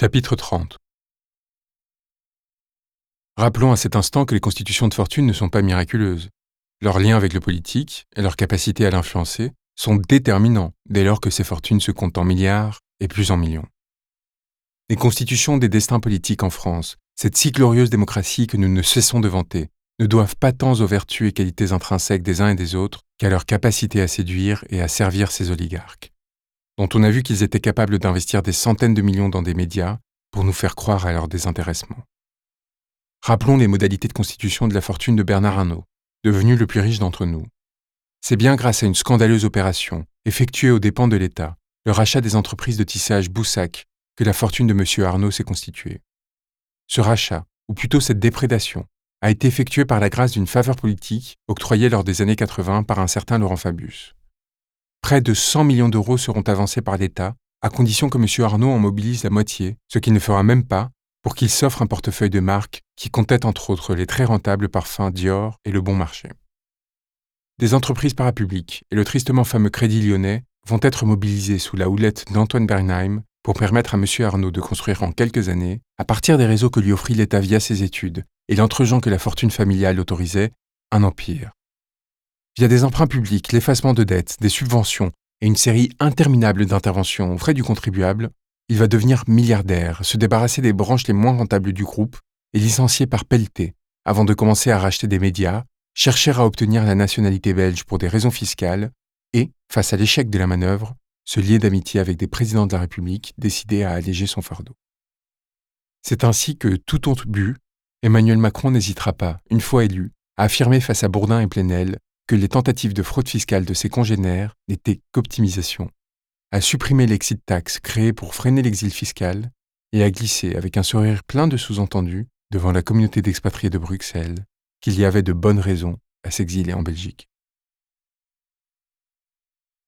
Chapitre 30 Rappelons à cet instant que les constitutions de fortune ne sont pas miraculeuses. Leurs liens avec le politique et leur capacité à l'influencer sont déterminants dès lors que ces fortunes se comptent en milliards et plus en millions. Les constitutions des destins politiques en France, cette si glorieuse démocratie que nous ne cessons de vanter, ne doivent pas tant aux vertus et qualités intrinsèques des uns et des autres qu'à leur capacité à séduire et à servir ces oligarques dont on a vu qu'ils étaient capables d'investir des centaines de millions dans des médias pour nous faire croire à leur désintéressement. Rappelons les modalités de constitution de la fortune de Bernard Arnault, devenu le plus riche d'entre nous. C'est bien grâce à une scandaleuse opération, effectuée aux dépens de l'État, le rachat des entreprises de tissage Boussac, que la fortune de M. Arnault s'est constituée. Ce rachat, ou plutôt cette déprédation, a été effectué par la grâce d'une faveur politique octroyée lors des années 80 par un certain Laurent Fabius. Près de 100 millions d'euros seront avancés par l'État, à condition que M. Arnaud en mobilise la moitié, ce qu'il ne fera même pas, pour qu'il s'offre un portefeuille de marques qui comptait entre autres les très rentables parfums Dior et le Bon Marché. Des entreprises parapubliques et le tristement fameux Crédit Lyonnais vont être mobilisés sous la houlette d'Antoine Bernheim pour permettre à M. Arnaud de construire en quelques années, à partir des réseaux que lui offrit l'État via ses études et l'entregent que la fortune familiale autorisait, un empire. Via des emprunts publics, l'effacement de dettes, des subventions et une série interminable d'interventions aux frais du contribuable, il va devenir milliardaire, se débarrasser des branches les moins rentables du groupe et licencier par pelleté, avant de commencer à racheter des médias, chercher à obtenir la nationalité belge pour des raisons fiscales et, face à l'échec de la manœuvre, se lier d'amitié avec des présidents de la République décidés à alléger son fardeau. C'est ainsi que, tout honte but, Emmanuel Macron n'hésitera pas, une fois élu, à affirmer face à Bourdin et Plenel que les tentatives de fraude fiscale de ses congénères n'étaient qu'optimisation, à supprimer l'exit tax créé pour freiner l'exil fiscal et à glisser avec un sourire plein de sous-entendus devant la communauté d'expatriés de Bruxelles qu'il y avait de bonnes raisons à s'exiler en Belgique.